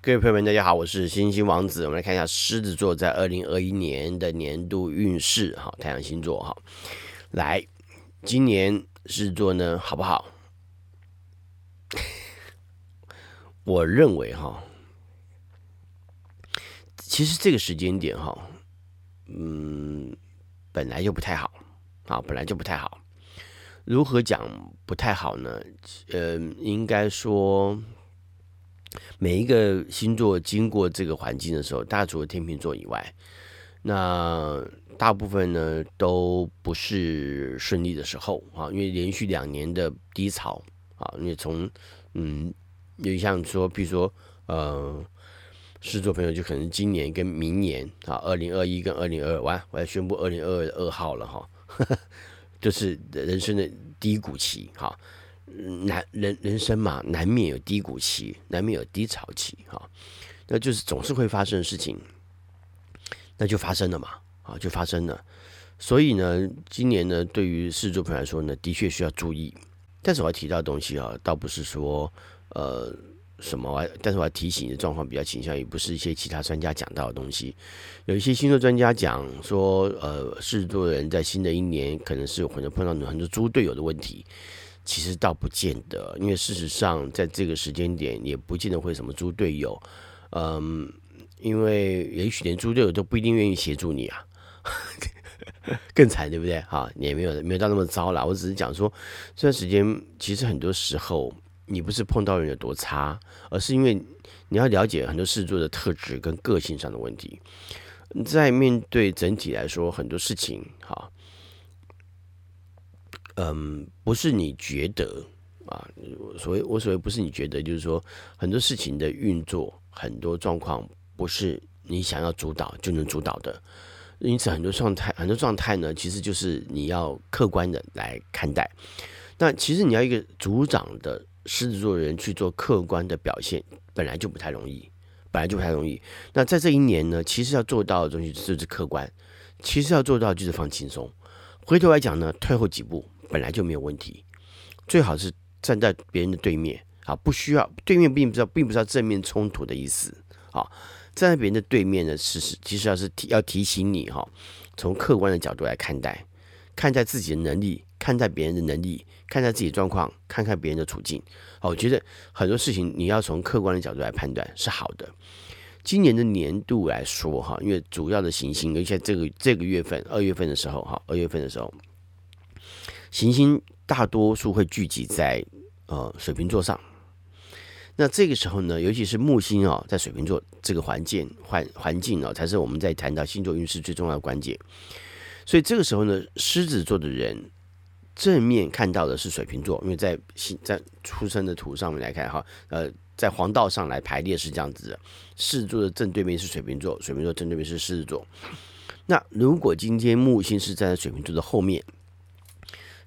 各位朋友们，大家好，我是星星王子。我们来看一下狮子座在二零二一年的年度运势，哈，太阳星座，哈，来，今年狮子座呢好不好？我认为，哈，其实这个时间点，哈，嗯，本来就不太好，啊，本来就不太好。如何讲不太好呢？呃，应该说。每一个星座经过这个环境的时候，大家除了天秤座以外，那大部分呢都不是顺利的时候啊，因为连续两年的低潮啊，因为从嗯，有像说，比如说呃，狮子座朋友就可能今年跟明年啊，二零二一跟二零二二，完，我要宣布二零二二二号了哈，就是人生的低谷期哈。难人人生嘛，难免有低谷期，难免有低潮期，哈，那就是总是会发生的事情，那就发生了嘛，啊，就发生了。所以呢，今年呢，对于狮子座朋友来说呢，的确需要注意。但是我要提到的东西啊，倒不是说呃什么，但是我要提醒你的状况比较倾向于不是一些其他专家讲到的东西。有一些星座专家讲说，呃，狮子座的人在新的一年可能是有可能碰到很多猪队友的问题。其实倒不见得，因为事实上，在这个时间点，也不见得会什么猪队友，嗯，因为也许连猪队友都不一定愿意协助你啊，更惨，对不对？哈，你也没有没有到那么糟啦。我只是讲说，这段时间其实很多时候，你不是碰到人有多差，而是因为你要了解很多事做的特质跟个性上的问题，在面对整体来说很多事情，哈。嗯，不是你觉得啊，所谓我所谓不是你觉得，就是说很多事情的运作，很多状况不是你想要主导就能主导的，因此很多状态，很多状态呢，其实就是你要客观的来看待。那其实你要一个组长的狮子座的人去做客观的表现，本来就不太容易，本来就不太容易。那在这一年呢，其实要做到的东西就是客观，其实要做到就是放轻松。回头来讲呢，退后几步。本来就没有问题，最好是站在别人的对面啊，不需要对面，并不知道，并不是要正面冲突的意思啊。站在别人的对面呢，其实其实要是提要提醒你哈，从客观的角度来看待，看待自己的能力，看待别人的能力，看待自己状况，看看别人的处境。好，我觉得很多事情你要从客观的角度来判断是好的。今年的年度来说哈，因为主要的行星，尤其在这个这个月份，二月份的时候哈，二月份的时候。行星大多数会聚集在呃水瓶座上，那这个时候呢，尤其是木星啊、哦，在水瓶座这个环境环环境啊、哦，才是我们在谈到星座运势最重要的关键。所以这个时候呢，狮子座的人正面看到的是水瓶座，因为在星在出生的图上面来看哈，呃，在黄道上来排列是这样子的，狮子座的正对面是水瓶座，水瓶座正对面是狮子座。那如果今天木星是站在水瓶座的后面。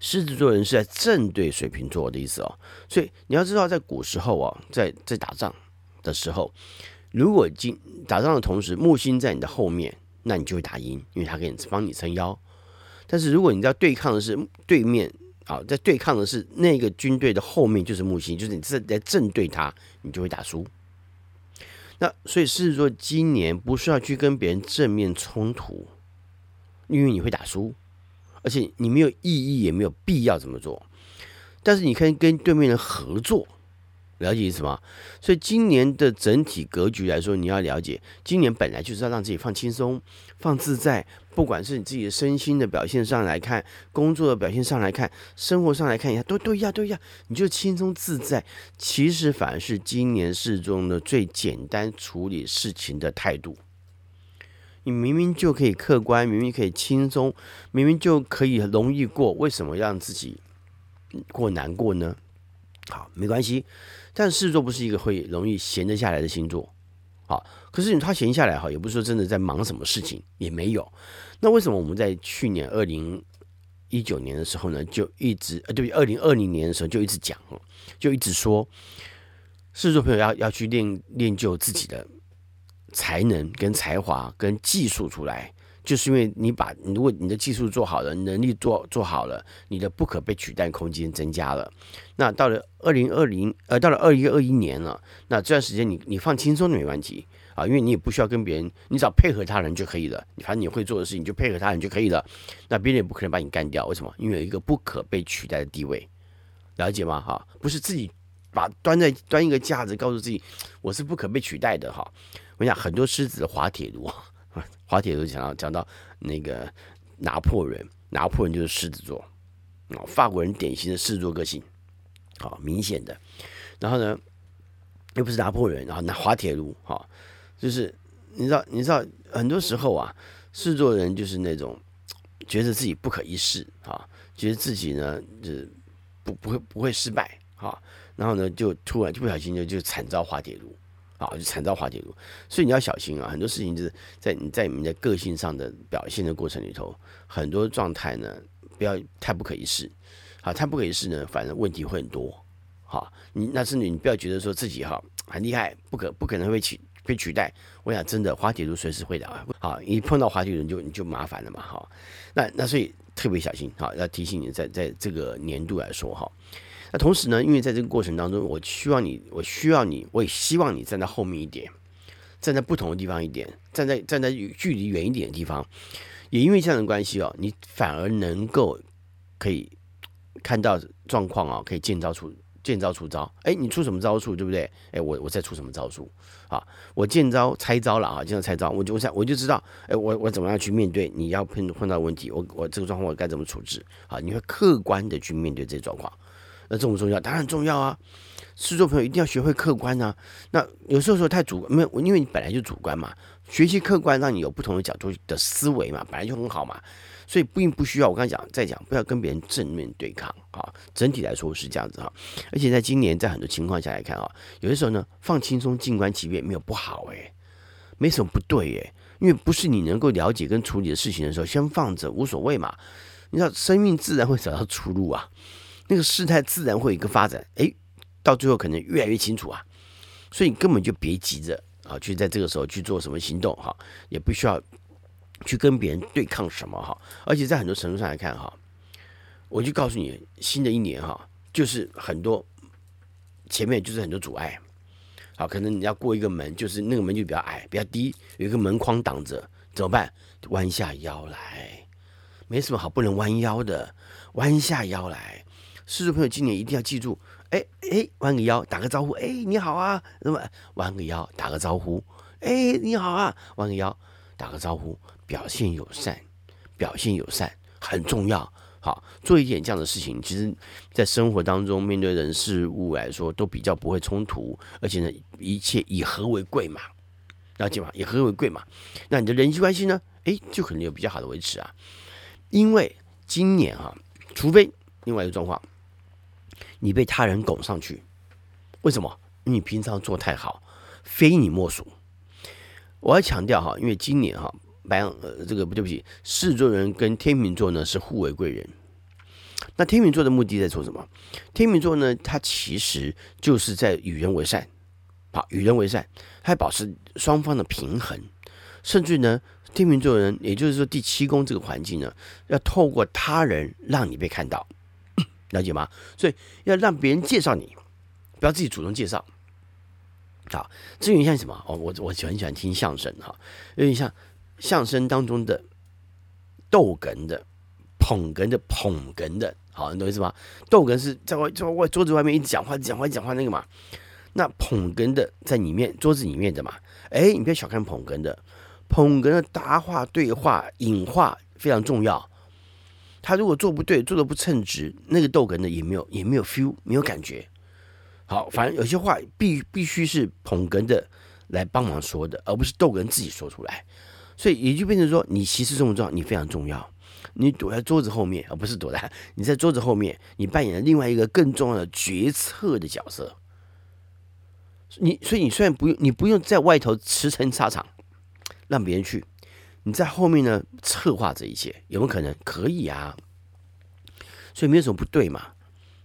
狮子座人是在正对水瓶座的意思哦，所以你要知道，在古时候哦，在在打仗的时候，如果今打仗的同时木星在你的后面，那你就会打赢，因为他可以帮你撑腰。但是如果你要对抗的是对面啊，在对抗的是那个军队的后面就是木星，就是你在在正对他，你就会打输。那所以狮子座今年不需要去跟别人正面冲突，因为你会打输。而且你没有意义，也没有必要这么做。但是你可以跟对面人合作，了解意思吗？所以今年的整体格局来说，你要了解，今年本来就是要让自己放轻松、放自在。不管是你自己的身心的表现上来看，工作的表现上来看，生活上来看一下，都都一样，都一样。你就轻松自在，其实反而是今年事中的最简单处理事情的态度。你明明就可以客观，明明可以轻松，明明就可以容易过，为什么让自己过难过呢？好，没关系。但是狮子座不是一个会容易闲得下来的星座，好，可是他闲下来哈，也不是说真的在忙什么事情，也没有。那为什么我们在去年二零一九年的时候呢，就一直呃，对不对？二零二零年的时候就一直讲，就一直说，狮子座朋友要要去练练就自己的。才能跟才华跟技术出来，就是因为你把如果你的技术做好了，能力做做好了，你的不可被取代空间增加了。那到了二零二零呃，到了二一二一年了，那这段时间你你放轻松都没问题啊，因为你也不需要跟别人，你只要配合他人就可以了。你反正你会做的事情就配合他人就可以了。那别人也不可能把你干掉，为什么？因为有一个不可被取代的地位，了解吗？哈，不是自己。把端在端一个架子，告诉自己我是不可被取代的哈。我想很多狮子的滑铁卢，滑铁卢讲到讲到那个拿破仑，拿破仑就是狮子座啊，法国人典型的狮子座个性，好明显的。然后呢，又不是拿破仑，然后拿滑铁卢哈，就是你知道你知道很多时候啊，狮子座人就是那种觉得自己不可一世啊，觉得自己呢就是不不会不会失败哈。然后呢，就突然就不小心就就惨遭滑铁卢，啊，就惨遭滑铁卢。所以你要小心啊，很多事情就是在你在你们的个性上的表现的过程里头，很多状态呢，不要太不可一世，好，太不可一世呢，反正问题会很多，好，你那是你你不要觉得说自己哈很厉害，不可不可能会取被取代。我想真的滑铁卢随时会的啊，好，一碰到滑铁卢就你就麻烦了嘛，哈，那那所以特别小心，好，要提醒你在在这个年度来说哈。那同时呢，因为在这个过程当中，我希望你，我需要你，我也希望你站在后面一点，站在不同的地方一点，站在站在距离远一点的地方。也因为这样的关系哦，你反而能够可以看到状况啊，可以见招出见招出招。哎，你出什么招数，对不对？哎，我我再出什么招数啊？我见招拆招了啊，见招拆招，我就我想我就知道，哎，我我怎么样去面对你要碰碰到问题，我我这个状况我该怎么处置啊？你会客观的去面对这状况。那重不重要？当然重要啊！狮子座朋友一定要学会客观啊。那有时候说太主观，没有，因为你本来就主观嘛。学习客观，让你有不同的角度的思维嘛，本来就很好嘛。所以并不需要我刚才讲，再讲不要跟别人正面对抗啊。整体来说是这样子哈。而且在今年，在很多情况下来看啊，有的时候呢，放轻松、静观其变没有不好诶，没什么不对诶，因为不是你能够了解跟处理的事情的时候，先放着无所谓嘛。你知道，生命自然会找到出路啊。那个事态自然会有一个发展，哎，到最后可能越来越清楚啊，所以你根本就别急着啊，去在这个时候去做什么行动哈，也不需要去跟别人对抗什么哈，而且在很多程度上来看哈，我就告诉你，新的一年哈，就是很多前面就是很多阻碍，好，可能你要过一个门，就是那个门就比较矮、比较低，有一个门框挡着，怎么办？弯下腰来，没什么好不能弯腰的，弯下腰来。狮子朋友，今年一定要记住，哎哎，弯个腰，打个招呼，哎，你好啊，那么弯个腰，打个招呼，哎，你好啊，弯个腰，打个招呼，表现友善，表现友善很重要。好，做一点这样的事情，其实，在生活当中面对人事物来说，都比较不会冲突，而且呢，一切以和为贵嘛，了解吗？以和为贵嘛，那你的人际关系呢，哎，就可能有比较好的维持啊。因为今年哈、啊，除非另外一个状况。你被他人拱上去，为什么？你平常做太好，非你莫属。我要强调哈，因为今年哈，白羊呃，这个不对不起，狮子座人跟天秤座呢是互为贵人。那天秤座的目的在做什么？天秤座呢，他其实就是在与人为善，好，与人为善，还保持双方的平衡，甚至呢，天秤座人，也就是说第七宫这个环境呢，要透过他人让你被看到。了解吗？所以要让别人介绍你，不要自己主动介绍。好，这有点像什么？哦，我我很喜欢听相声哈，有点像相声当中的逗哏的、捧哏的、捧哏的。好，你懂意思吗？逗哏是在外在外桌子外面一直讲话、讲话、讲话那个嘛。那捧哏的在里面桌子里面的嘛。哎，你不要小看捧哏的，捧哏的答话、对话、引话非常重要。他如果做不对，做的不称职，那个逗哏的也没有也没有 feel，没有感觉。好，反正有些话必必须是捧哏的来帮忙说的，而不是逗哏自己说出来。所以也就变成说，你其实这么重要？你非常重要。你躲在桌子后面，而不是躲在你在桌子后面，你扮演了另外一个更重要的决策的角色。你所以你虽然不用，你不用在外头驰骋沙场，让别人去。你在后面呢，策划这一切有没有可能？可以啊，所以没有什么不对嘛，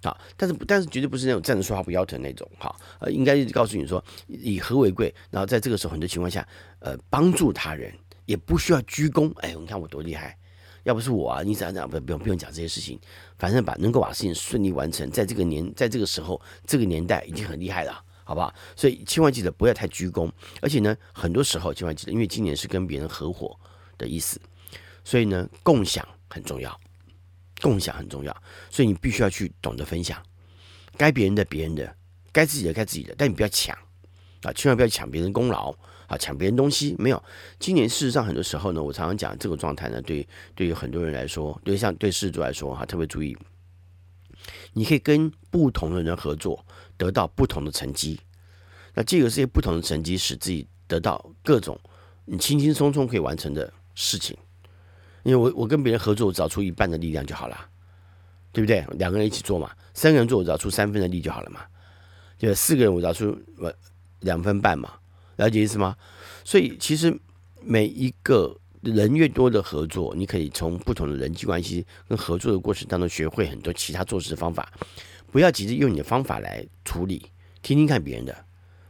好，但是但是绝对不是那种站着说话不腰疼那种，哈，呃，应该告诉你说以和为贵，然后在这个时候很多情况下，呃，帮助他人，也不需要鞠躬。哎，你看我多厉害，要不是我啊，你想想不不用不用讲这些事情，反正把能够把事情顺利完成，在这个年在这个时候这个年代已经很厉害了，好不好？所以千万记得不要太鞠躬，而且呢，很多时候千万记得，因为今年是跟别人合伙的意思，所以呢，共享很重要，共享很重要，所以你必须要去懂得分享，该别人的别人的，该自己的该自己的，但你不要抢。啊，千万不要抢别人功劳啊，抢别人东西没有。今年事实上很多时候呢，我常常讲这个状态呢，对对于很多人来说，对像对狮子座来说哈，特别注意，你可以跟不同的人合作，得到不同的成绩。那这个这些不同的成绩，使自己得到各种你轻轻松松可以完成的事情。因为我我跟别人合作，我找出一半的力量就好了，对不对？两个人一起做嘛，三个人做，我找出三分的力就好了嘛。就四个人，我找出。两分半嘛，了解意思吗？所以其实每一个人越多的合作，你可以从不同的人际关系跟合作的过程当中学会很多其他做事的方法。不要急着用你的方法来处理，听听看别人的。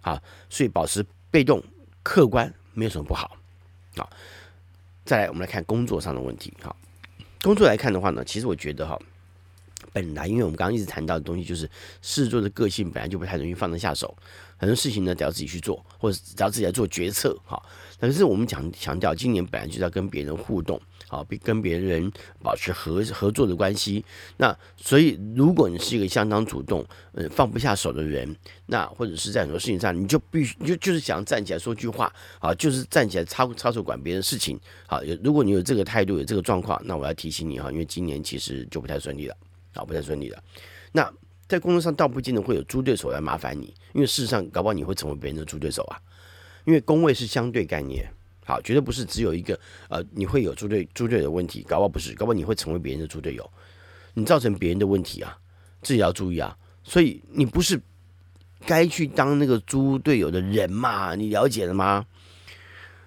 好，所以保持被动、客观没有什么不好。啊，再来我们来看工作上的问题。哈，工作来看的话呢，其实我觉得哈。本来，因为我们刚刚一直谈到的东西，就是狮子座的个性本来就不太容易放得下手，很多事情呢，得要自己去做，或者只要自己来做决策，哈。但是我们讲强调，今年本来就是要跟别人互动，好，跟别人保持合合作的关系。那所以，如果你是一个相当主动，嗯，放不下手的人，那或者是在很多事情上，你就必须就就是想站起来说句话，啊，就是站起来插插手管别人的事情，好。如果你有这个态度，有这个状况，那我要提醒你哈，因为今年其实就不太顺利了。啊，不太顺利了。那在工作上，倒不见得会有猪对手来麻烦你，因为事实上，搞不好你会成为别人的猪对手啊。因为工位是相对概念，好，绝对不是只有一个呃，你会有猪队猪队友的问题，搞不好不是，搞不好你会成为别人的猪队友，你造成别人的问题啊，自己要注意啊。所以你不是该去当那个猪队友的人嘛？你了解了吗？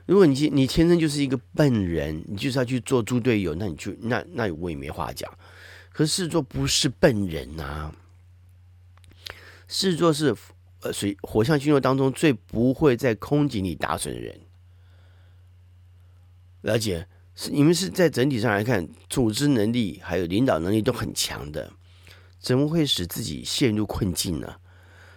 如果你你天生就是一个笨人，你就是要去做猪队友，那你就那那我也没话讲。可是狮子座不是笨人呐、啊，视作是呃，水火象星座当中最不会在空井里打水的人。了解，是你们是在整体上来看，组织能力还有领导能力都很强的，怎么会使自己陷入困境呢？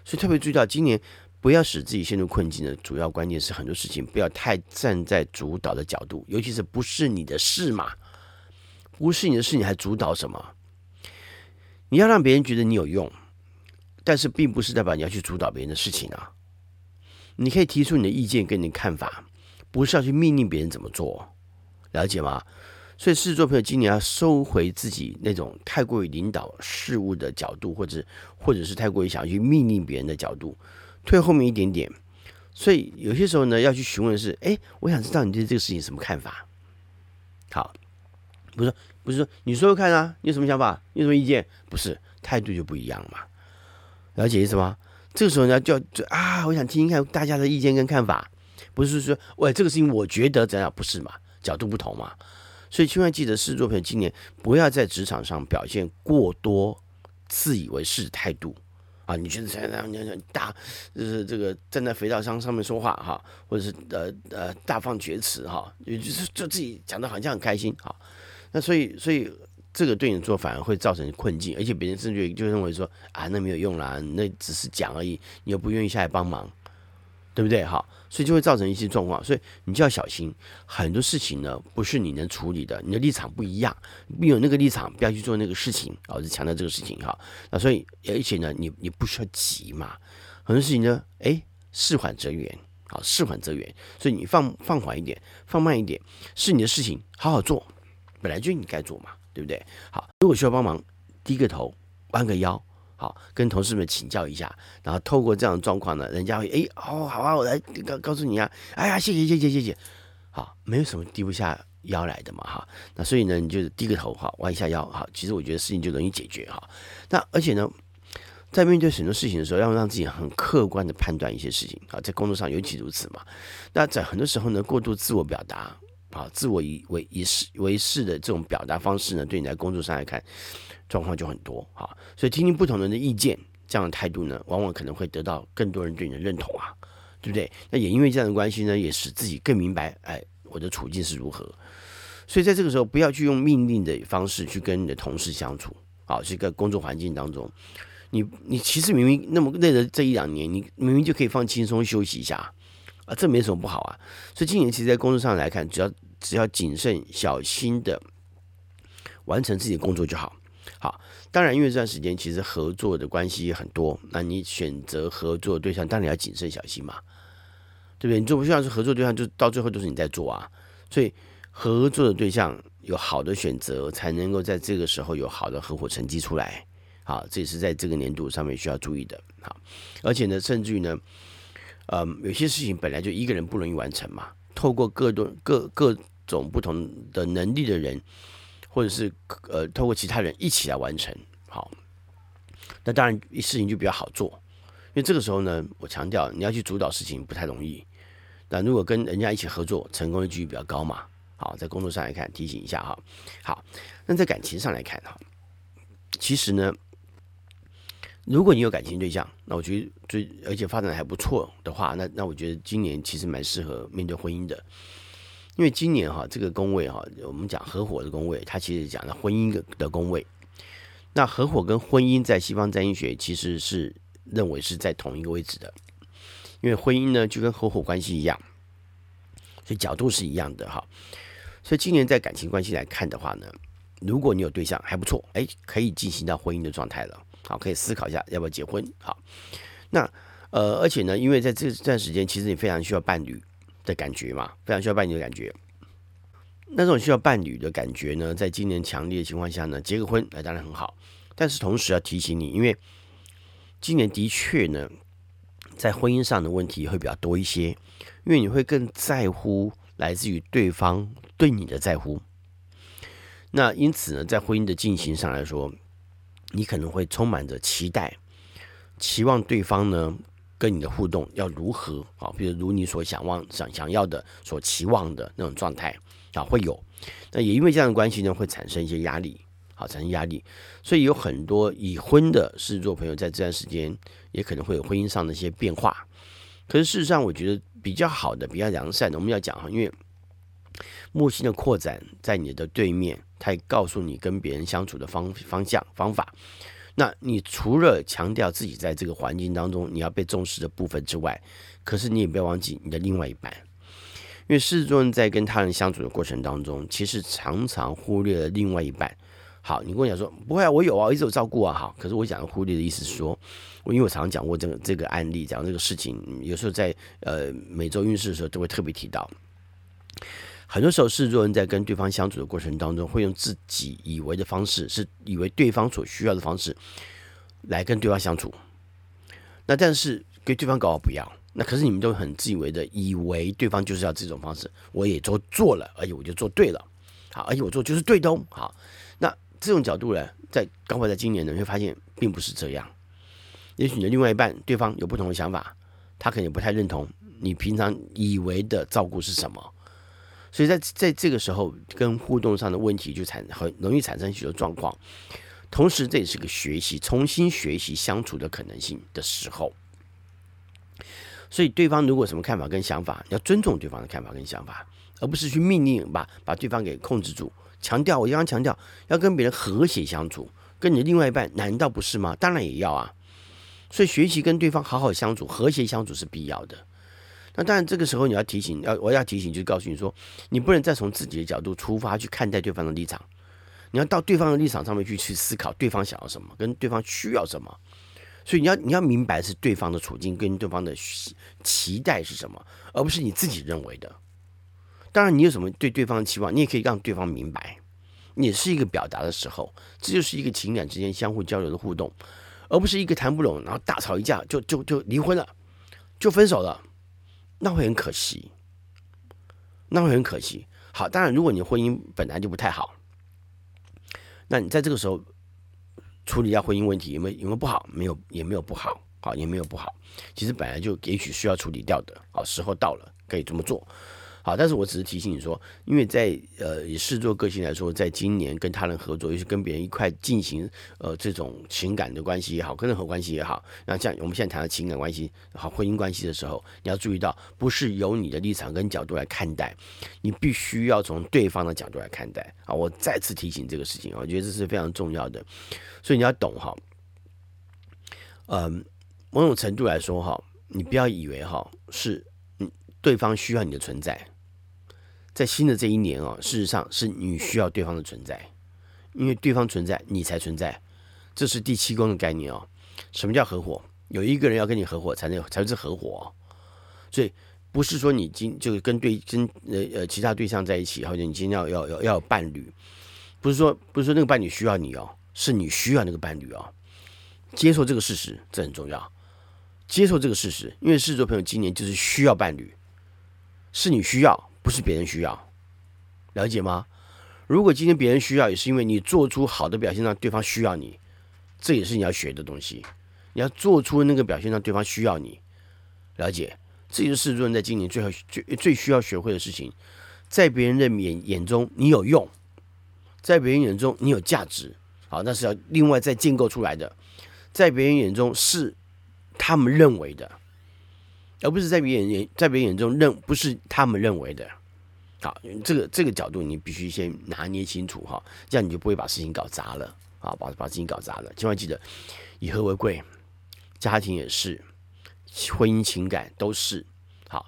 所以特别注意到，今年不要使自己陷入困境的主要关键是很多事情不要太站在主导的角度，尤其是不是你的事嘛，不是你的事，你还主导什么？你要让别人觉得你有用，但是并不是代表你要去主导别人的事情啊。你可以提出你的意见跟你的看法，不是要去命令别人怎么做，了解吗？所以狮子座朋友今年要收回自己那种太过于领导事物的角度，或者或者是太过于想要去命令别人的角度，退后面一点点。所以有些时候呢，要去询问的是：哎，我想知道你对这个事情什么看法？好，不是。不是说你说说看啊，你有什么想法？你有什么意见？不是态度就不一样嘛？了解意思吗？这个时候呢，就就啊，我想听听看大家的意见跟看法，不是说喂这个事情我觉得怎样？不是嘛？角度不同嘛？所以千万记得，狮子座朋友今年不要在职场上表现过多自以为是的态度啊！你觉得怎样？你讲大就是这个站在肥皂箱上面说话哈，或者是呃呃大放厥词哈，就是就自己讲的好像很开心哈。那所以，所以这个对你做反而会造成困境，而且别人甚至就认为说啊，那没有用啦，那只是讲而已，你又不愿意下来帮忙，对不对？好，所以就会造成一些状况，所以你就要小心，很多事情呢不是你能处理的，你的立场不一样，没有那个立场，不要去做那个事情啊，我就强调这个事情哈。那所以，而且呢，你你不需要急嘛，很多事情呢，诶，事缓则圆，好，事缓则圆，所以你放放缓一点，放慢一点，是你的事情，好好做。本来就你该做嘛，对不对？好，如果需要帮忙，低个头，弯个腰，好，跟同事们请教一下，然后透过这样的状况呢，人家会哎哦，好啊，我来告告诉你啊，哎呀，谢谢谢谢谢谢，好，没有什么低不下腰来的嘛，哈，那所以呢，你就是低个头，好，弯一下腰，好，其实我觉得事情就容易解决，哈，那而且呢，在面对很多事情的时候，要让自己很客观的判断一些事情，啊，在工作上尤其如此嘛，那在很多时候呢，过度自我表达。啊，自我以为以是为是的这种表达方式呢，对你在工作上来看，状况就很多哈。所以听听不同人的意见，这样的态度呢，往往可能会得到更多人对你的认同啊，对不对？那也因为这样的关系呢，也使自己更明白，哎，我的处境是如何。所以在这个时候，不要去用命令的方式去跟你的同事相处。好，是一个工作环境当中，你你其实明明那么累的这一两年，你明明就可以放轻松休息一下这没什么不好啊。所以今年其实，在工作上来看，只要只要谨慎小心的完成自己的工作就好。好，当然，因为这段时间其实合作的关系也很多，那你选择合作对象，当然要谨慎小心嘛，对不对？你做不像是合作对象，就到最后都是你在做啊。所以合作的对象有好的选择，才能够在这个时候有好的合伙成绩出来。好，这也是在这个年度上面需要注意的。好，而且呢，甚至于呢，嗯，有些事情本来就一个人不容易完成嘛，透过各种各各种不同的能力的人。或者是呃，透过其他人一起来完成，好，那当然事情就比较好做，因为这个时候呢，我强调你要去主导事情不太容易，那如果跟人家一起合作，成功的几率比较高嘛。好，在工作上来看，提醒一下哈。好，那在感情上来看哈，其实呢，如果你有感情对象，那我觉得最而且发展还不错的话，那那我觉得今年其实蛮适合面对婚姻的。因为今年哈，这个宫位哈，我们讲合伙的宫位，它其实讲的婚姻的的宫位。那合伙跟婚姻在西方占星学其实是认为是在同一个位置的，因为婚姻呢就跟合伙关系一样，所以角度是一样的哈。所以今年在感情关系来看的话呢，如果你有对象还不错，哎，可以进行到婚姻的状态了，好，可以思考一下要不要结婚。好，那呃，而且呢，因为在这段时间，其实你非常需要伴侣。的感觉嘛，非常需要伴侣的感觉。那这种需要伴侣的感觉呢，在今年强烈的情况下呢，结个婚那当然很好。但是同时要提醒你，因为今年的确呢，在婚姻上的问题会比较多一些，因为你会更在乎来自于对方对你的在乎。那因此呢，在婚姻的进行上来说，你可能会充满着期待，期望对方呢。跟你的互动要如何啊？比如如你所想望、想想要的、所期望的那种状态啊，会有。那也因为这样的关系呢，会产生一些压力，好，产生压力。所以有很多已婚的狮子座朋友在这段时间也可能会有婚姻上的一些变化。可是事实上，我觉得比较好的、比较良善的，我们要讲哈，因为木星的扩展在你的对面，它也告诉你跟别人相处的方方向、方法。那你除了强调自己在这个环境当中你要被重视的部分之外，可是你也不要忘记你的另外一半，因为狮子座人在跟他人相处的过程当中，其实常常忽略了另外一半。好，你跟我讲说不会啊，我有啊，一直有照顾啊，好。可是我讲的忽略的意思是说，我因为我常常讲过这个这个案例，讲这个事情，有时候在呃每周运势的时候都会特别提到。很多时候，是，若人在跟对方相处的过程当中，会用自己以为的方式，是以为对方所需要的方式来跟对方相处。那但是给对方搞好不要，那可是你们都很自以为的，以为对方就是要这种方式，我也都做了，而且我就做对了，好，而且我做就是对的哦。好，那这种角度呢，在刚好在今年呢，你会发现并不是这样。也许你的另外一半对方有不同的想法，他可能不太认同你平常以为的照顾是什么。所以在在这个时候，跟互动上的问题就产很容易产生许多状况。同时，这也是个学习、重新学习相处的可能性的时候。所以，对方如果什么看法跟想法，要尊重对方的看法跟想法，而不是去命令把把对方给控制住。强调，我经常强调，要跟别人和谐相处，跟你的另外一半，难道不是吗？当然也要啊。所以，学习跟对方好好相处、和谐相处是必要的。那当然，这个时候你要提醒，要我要提醒，就是告诉你说，你不能再从自己的角度出发去看待对方的立场，你要到对方的立场上面去去思考对方想要什么，跟对方需要什么。所以你要你要明白是对方的处境跟对方的期待是什么，而不是你自己认为的。当然，你有什么对对方的期望，你也可以让对方明白，也是一个表达的时候，这就是一个情感之间相互交流的互动，而不是一个谈不拢，然后大吵一架就就就离婚了，就分手了。那会很可惜，那会很可惜。好，当然，如果你婚姻本来就不太好，那你在这个时候处理一下婚姻问题，有没有有没有不好？没有，也没有不好，好也没有不好。其实本来就也许需要处理掉的，好，时候到了可以这么做。好，但是我只是提醒你说，因为在呃以视作个性来说，在今年跟他人合作，尤其跟别人一块进行呃这种情感的关系也好，跟任何关系也好，那像我们现在谈的情感关系、好婚姻关系的时候，你要注意到，不是由你的立场跟角度来看待，你必须要从对方的角度来看待啊！我再次提醒这个事情，我觉得这是非常重要的，所以你要懂哈，嗯，某种程度来说哈，你不要以为哈是嗯对方需要你的存在。在新的这一年哦，事实上是你需要对方的存在，因为对方存在，你才存在。这是第七宫的概念哦。什么叫合伙？有一个人要跟你合伙，才能才是合伙哦。所以不是说你今就跟对跟呃呃其他对象在一起，或者你今天要要要要有伴侣，不是说不是说那个伴侣需要你哦，是你需要那个伴侣哦。接受这个事实，这很重要。接受这个事实，因为狮子座朋友今年就是需要伴侣，是你需要。不是别人需要，了解吗？如果今天别人需要，也是因为你做出好的表现，让对方需要你，这也是你要学的东西。你要做出那个表现，让对方需要你，了解。这就是狮子座人在今年最后最最需要学会的事情。在别人的眼眼中，你有用；在别人眼中，你有价值。好，那是要另外再建构出来的。在别人眼中是他们认为的。而不是在别人眼在别人眼中认不是他们认为的，好，这个这个角度你必须先拿捏清楚哈，这样你就不会把事情搞砸了啊，把把事情搞砸了。千万记得以和为贵，家庭也是，婚姻情感都是好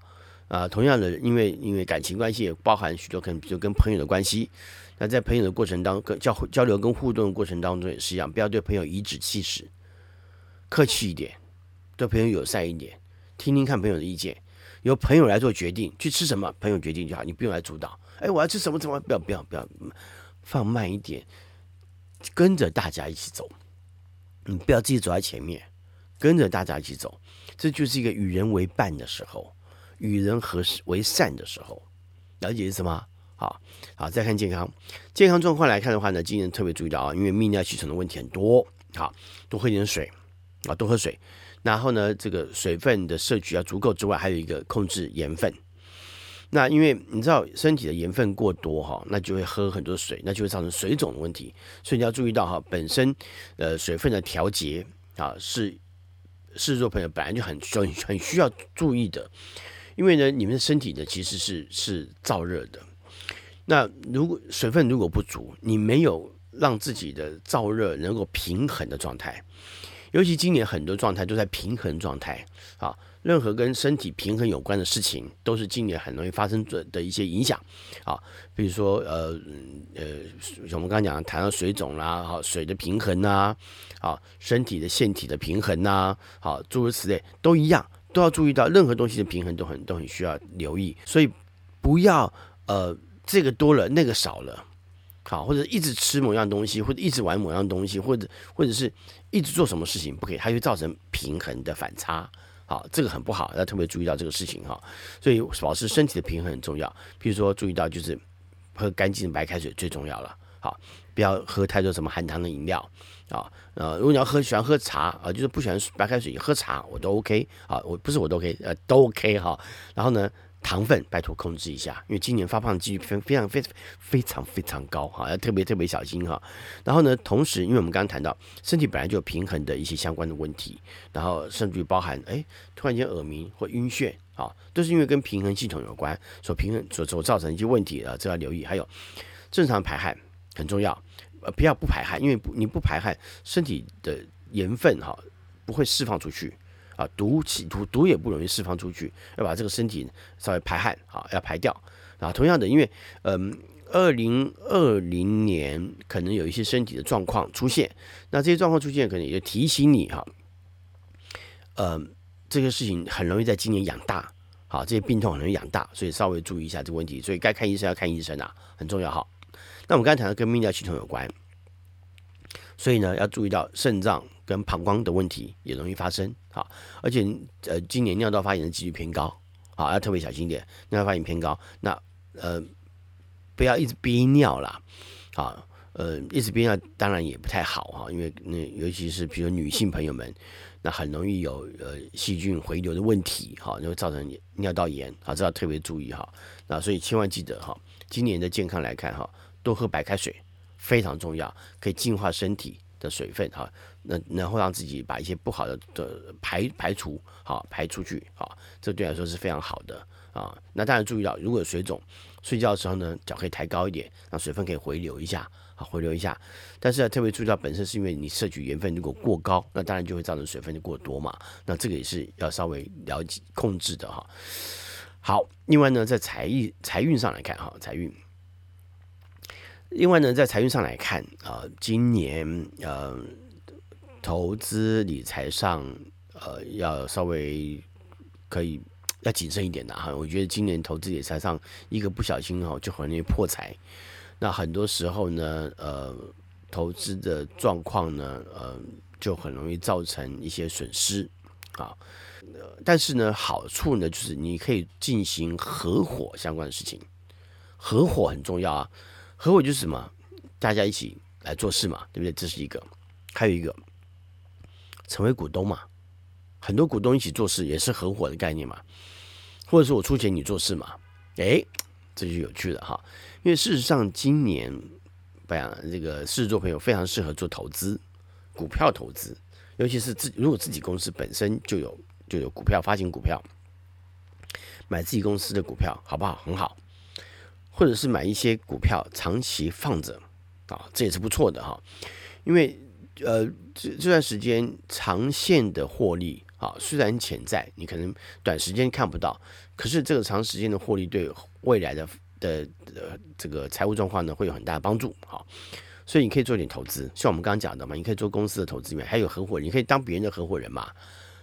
啊。同样的，因为因为感情关系也包含许多可能，比如跟朋友的关系，那在朋友的过程当跟交交流跟互动的过程当中也是一样，不要对朋友颐指气使，客气一点，对朋友友善一点。听听看朋友的意见，由朋友来做决定，去吃什么，朋友决定就好，你不用来主导。哎，我要吃什么？怎么？不要，不要，不要，放慢一点，跟着大家一起走。你不要自己走在前面，跟着大家一起走，这就是一个与人为伴的时候，与人和为善的时候。了解是什么？好好，再看健康，健康状况来看的话呢，今年特别注意到啊，因为泌尿系统的问题很多，好，多喝点水啊，多喝水。然后呢，这个水分的摄取要足够之外，还有一个控制盐分。那因为你知道身体的盐分过多哈，那就会喝很多水，那就会造成水肿的问题。所以你要注意到哈，本身呃水分的调节啊，是狮子座朋友本来就很需很需要注意的。因为呢，你们的身体呢其实是是燥热的。那如果水分如果不足，你没有让自己的燥热能够平衡的状态。尤其今年很多状态都在平衡状态啊，任何跟身体平衡有关的事情，都是今年很容易发生的的一些影响啊。比如说呃呃，我们刚刚讲谈到水肿啦，好水的平衡呐，啊身体的腺体的平衡呐，好诸如此类都一样，都要注意到任何东西的平衡都很都很需要留意，所以不要呃这个多了那个少了。好，或者一直吃某样东西，或者一直玩某样东西，或者或者是一直做什么事情不可以，它会造成平衡的反差。好，这个很不好，要特别注意到这个事情哈。所以保持身体的平衡很重要。譬如说，注意到就是喝干净的白开水最重要了。好，不要喝太多什么含糖的饮料啊。呃，如果你要喝喜欢喝茶啊，就是不喜欢白开水，喝茶我都 OK 啊。我不是我都 OK，呃，都 OK 哈。然后呢，糖分拜托控制一下，因为今年发胖几率非非常非非常非常高哈，要特别特别小心哈。然后呢，同时因为我们刚刚谈到身体本来就有平衡的一些相关的问题，然后甚至于包含哎突然间耳鸣或晕眩啊，都是因为跟平衡系统有关，所平衡所所造成一些问题啊，这要留意。还有正常排汗很重要，呃不要不排汗，因为你不排汗，身体的盐分哈不会释放出去。啊，毒气毒毒也不容易释放出去，要把这个身体稍微排汗，好，要排掉。啊，同样的，因为嗯，二零二零年可能有一些身体的状况出现，那这些状况出现，可能也就提醒你哈，嗯，这个事情很容易在今年养大，好，这些病痛很容易养大，所以稍微注意一下这个问题，所以该看医生要看医生啊，很重要哈。那我们刚才谈到跟泌尿系统有关，所以呢，要注意到肾脏。跟膀胱的问题也容易发生，好，而且呃，今年尿道发炎的几率偏高，好，要特别小心一点，尿道发炎偏高，那呃，不要一直憋尿啦，好，呃，一直憋尿当然也不太好哈，因为那尤其是比如女性朋友们，那很容易有呃细菌回流的问题，哈，就会造成尿道炎，啊，这要特别注意哈。那所以千万记得哈，今年的健康来看哈，多喝白开水非常重要，可以净化身体的水分哈，那然后让自己把一些不好的的排排除，好排出去，好，这对来说是非常好的啊。那当然注意到，如果有水肿，睡觉的时候呢，脚可以抬高一点，让水分可以回流一下。好，回流一下，但是要特别注意到，本身是因为你摄取盐分如果过高，那当然就会造成水分就过多嘛。那这个也是要稍微了解控制的哈。好，另外呢，在财运财运上来看哈，财运。另外呢，在财运上来看啊、呃，今年呃，投资理财上呃，要稍微可以要谨慎一点的哈。我觉得今年投资理财上一个不小心哈，就很容易破财。那很多时候呢，呃，投资的状况呢，呃，就很容易造成一些损失啊。但是呢，好处呢，就是你可以进行合伙相关的事情，合伙很重要啊。合伙就是什么？大家一起来做事嘛，对不对？这是一个，还有一个，成为股东嘛。很多股东一起做事也是合伙的概念嘛，或者是我出钱你做事嘛，诶。这就有趣了哈，因为事实上今年，不然这个狮子座朋友非常适合做投资，股票投资，尤其是自如果自己公司本身就有就有股票发行股票，买自己公司的股票好不好？很好，或者是买一些股票长期放着啊，这也是不错的哈，因为呃这这段时间长线的获利啊，虽然潜在，你可能短时间看不到，可是这个长时间的获利对。未来的的呃这个财务状况呢，会有很大的帮助，好，所以你可以做点投资，像我们刚刚讲的嘛，你可以做公司的投资里面，还有合伙人，你可以当别人的合伙人嘛，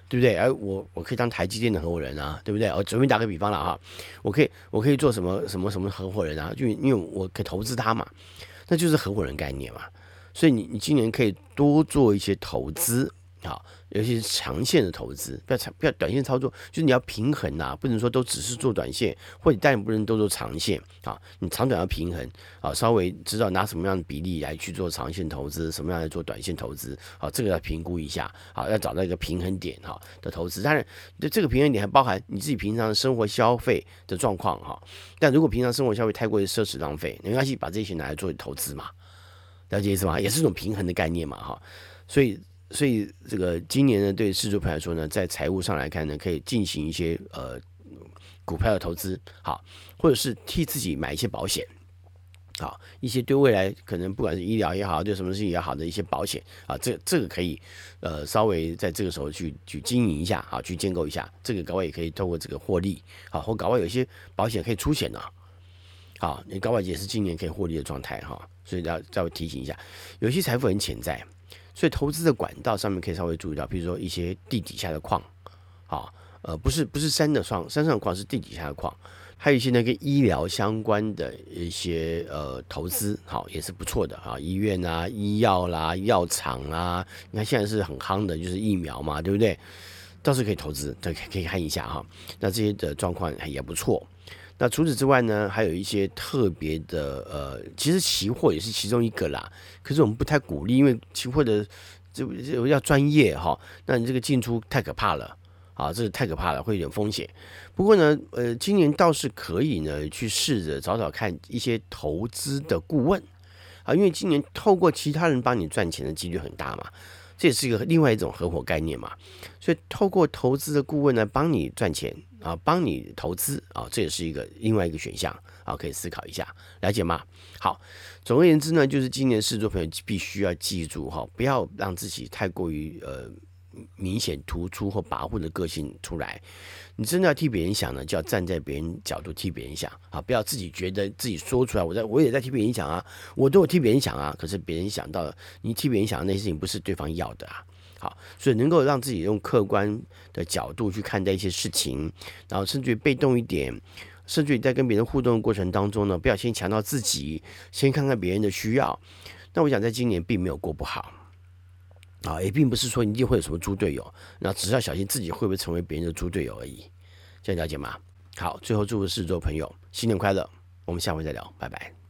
对不对？而我我可以当台积电的合伙人啊，对不对？我准备打个比方了哈，我可以我可以做什么什么什么合伙人啊？就因为我可以投资他嘛，那就是合伙人概念嘛，所以你你今年可以多做一些投资。好，尤其是长线的投资，不要长，不要短线操作，就是你要平衡呐、啊，不能说都只是做短线，或者但不能都做长线啊，你长短要平衡啊，稍微知道拿什么样的比例来去做长线投资，什么样来做短线投资啊，这个要评估一下啊，要找到一个平衡点哈的投资，当然，这这个平衡点还包含你自己平常的生活消费的状况哈，但如果平常生活消费太过于奢侈浪费，没关系，把这些拿来做投资嘛，了解意思吗？也是一种平衡的概念嘛哈，所以。所以这个今年呢，对狮子座来说呢，在财务上来看呢，可以进行一些呃股票的投资，好，或者是替自己买一些保险，好，一些对未来可能不管是医疗也好，对什么事情也好的一些保险啊，这这个可以呃稍微在这个时候去去经营一下，好，去建构一下，这个搞不好也可以透过这个获利，好，或搞不好有些保险可以出险呢，好，你搞不好也是今年可以获利的状态哈，所以要稍微提醒一下，有些财富很潜在。所以投资的管道上面可以稍微注意到，比如说一些地底下的矿，啊，呃，不是不是山的矿，山上矿是地底下的矿，还有一些那个医疗相关的一些呃投资，好，也是不错的啊，医院啊、医药啦、药厂啊，你看现在是很夯的，就是疫苗嘛，对不对？倒是可以投资，对，可以看一下哈。那这些的状况也不错。那除此之外呢，还有一些特别的，呃，其实期货也是其中一个啦。可是我们不太鼓励，因为期货的这这要专业哈。那你这个进出太可怕了啊，这个太可怕了，会有点风险。不过呢，呃，今年倒是可以呢，去试着找找看一些投资的顾问啊，因为今年透过其他人帮你赚钱的几率很大嘛。这也是一个另外一种合伙概念嘛，所以透过投资的顾问呢，帮你赚钱啊，帮你投资啊，这也是一个另外一个选项啊，可以思考一下，了解吗？好，总而言之呢，就是今年狮子座朋友必须要记住哈，不要让自己太过于呃。明显突出或跋扈的个性出来，你真的要替别人想呢，就要站在别人角度替别人想啊！不要自己觉得自己说出来，我在我也在替别人想啊，我都有替别人想啊。可是别人想到，你替别人想的那些事情不是对方要的啊。好，所以能够让自己用客观的角度去看待一些事情，然后甚至于被动一点，甚至于在跟别人互动的过程当中呢，不要先强调自己，先看看别人的需要。那我想在今年并没有过不好。啊，也并不是说一定会有什么猪队友，那只是要小心自己会不会成为别人的猪队友而已，这样了解吗？好，最后祝福狮子座朋友新年快乐，我们下回再聊，拜拜。